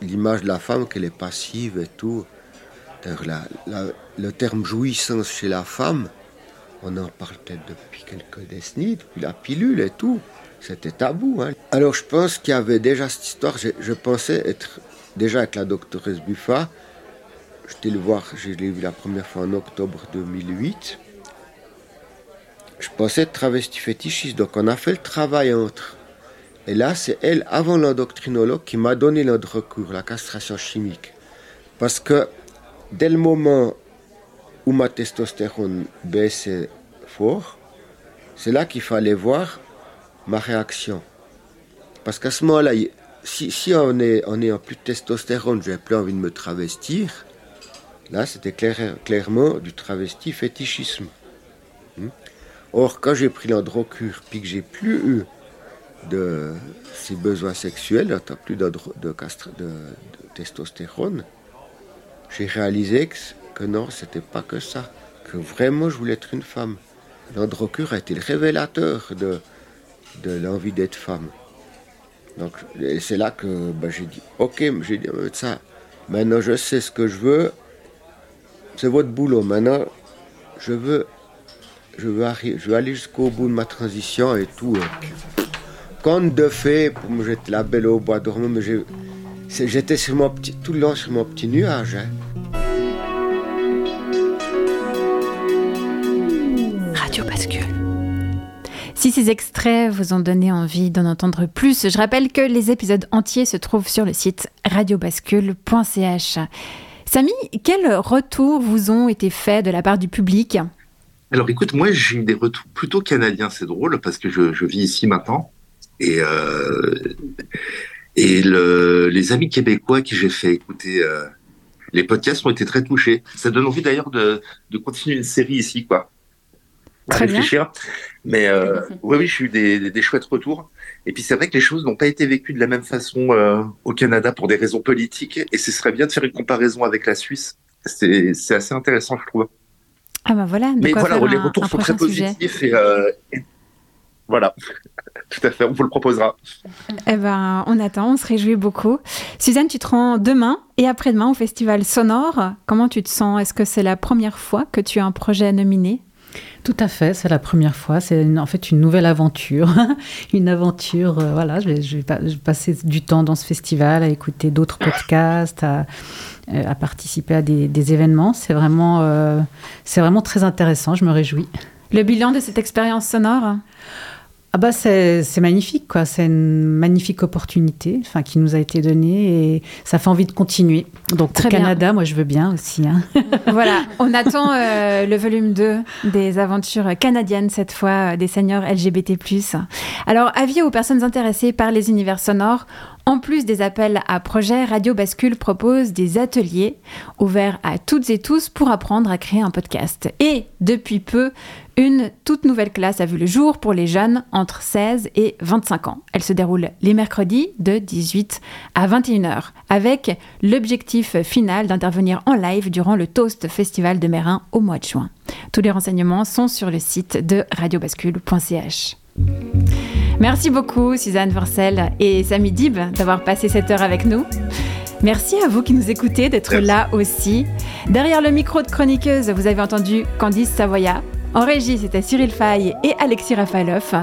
l'image de la femme qu'elle est passive et tout. La, le terme jouissance chez la femme, on en parle peut-être depuis quelques décennies, depuis la pilule et tout. C'était tabou. Hein. Alors je pense qu'il y avait déjà cette histoire. Je, pensais être déjà avec la docteuresse Buffa. Voir, je l'ai vu la première fois en octobre 2008. Je pensais être travesti fétichiste, donc on a fait le travail entre. Et là, c'est elle, avant l'endocrinologue, qui m'a donné notre recours, la castration chimique. Parce que dès le moment où ma testostérone baissait fort, c'est là qu'il fallait voir ma réaction. Parce qu'à ce moment-là, si, on est en plus de testostérone, j'ai plus envie de me travestir. Là, c'était clairement du travesti fétichisme. Hmm? Or, quand j'ai pris l'androcure, puis que j'ai plus eu de ces besoins sexuels, plus de, de, de, testostérone, j'ai réalisé que, que non, c'était pas que ça, que vraiment je voulais être une femme. L'androcure a été le révélateur de, l'envie d'être femme. Donc c'est là que ben, j'ai dit, ok, j'ai dit, ça, maintenant je sais ce que je veux, c'est votre boulot. Maintenant, je veux, je veux, je veux aller jusqu'au bout de ma transition et tout. Quand de fait, pour me jeter la belle au bois dormant, mais j'étais sur mon petit, tout le long sur mon petit nuage. Hein. Ces extraits vous ont donné envie d'en entendre plus, je rappelle que les épisodes entiers se trouvent sur le site radiobascule.ch. Samy, quels retours vous ont été faits de la part du public? Alors écoute, moi j'ai eu des retours plutôt canadiens, c'est drôle parce que je, vis ici maintenant. Et, euh, les amis québécois qui j'ai fait écouter euh, les podcasts ont été très touchés. Ça donne envie d'ailleurs de continuer une série ici, quoi. Très réfléchir. Mais euh, oui, oui, j'ai eu des, des, chouettes retours. Et puis c'est vrai que les choses n'ont pas été vécues de la même façon euh, au Canada pour des raisons politiques. Et ce serait bien de faire une comparaison avec la Suisse. C'est assez intéressant, je trouve. Ah ben voilà. Mais voilà, les retours sont très positifs euh, et, voilà. (laughs) Tout à fait, on vous le proposera. Eh ben, on attend, on se réjouit beaucoup. Suzanne, tu te rends demain et après-demain au Festival Sonore. Comment tu te sens? Est-ce que c'est la première fois que tu as un projet nominé tout à fait, c'est la première fois. C'est en fait une nouvelle aventure. (laughs) une aventure, euh, voilà, je vais, passer du temps dans ce festival à écouter d'autres podcasts, à, euh, participer à des, événements. C'est vraiment, euh, c'est vraiment très intéressant, je me réjouis. Le bilan de cette expérience sonore? Ah bah c'est magnifique quoi, c'est une magnifique opportunité, enfin qui nous a été donnée et ça fait envie de continuer. Donc Très au Canada, moi je veux bien aussi. Hein. (laughs) voilà, on attend euh, le volume 2 des aventures canadiennes cette fois euh, des seigneurs LGBT+. Alors avis aux personnes intéressées par les univers sonores, en plus des appels à projets, Radio Bascule propose des ateliers ouverts à toutes et tous pour apprendre à créer un podcast. Et depuis peu, une toute nouvelle classe a vu le jour pour les jeunes entre 16 et 25 ans. Elle se déroule les mercredis de 18 à 21h avec l'objectif final d'intervenir en live durant le Toast Festival de Mérin au mois de juin. Tous les renseignements sont sur le site de radiobascule.ch. Merci beaucoup Suzanne Vorcel et Samy Dib d'avoir passé cette heure avec nous. Merci à vous qui nous écoutez d'être là aussi. Derrière le micro de chroniqueuse, vous avez entendu Candice Savoya. En régie, c'était Cyril Fay et Alexis Rafaloff.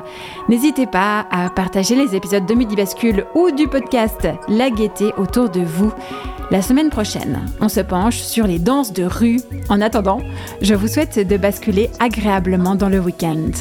N'hésitez pas à partager les épisodes de Midi Bascule ou du podcast La Gaieté autour de vous. La semaine prochaine, on se penche sur les danses de rue. En attendant, je vous souhaite de basculer agréablement dans le week-end.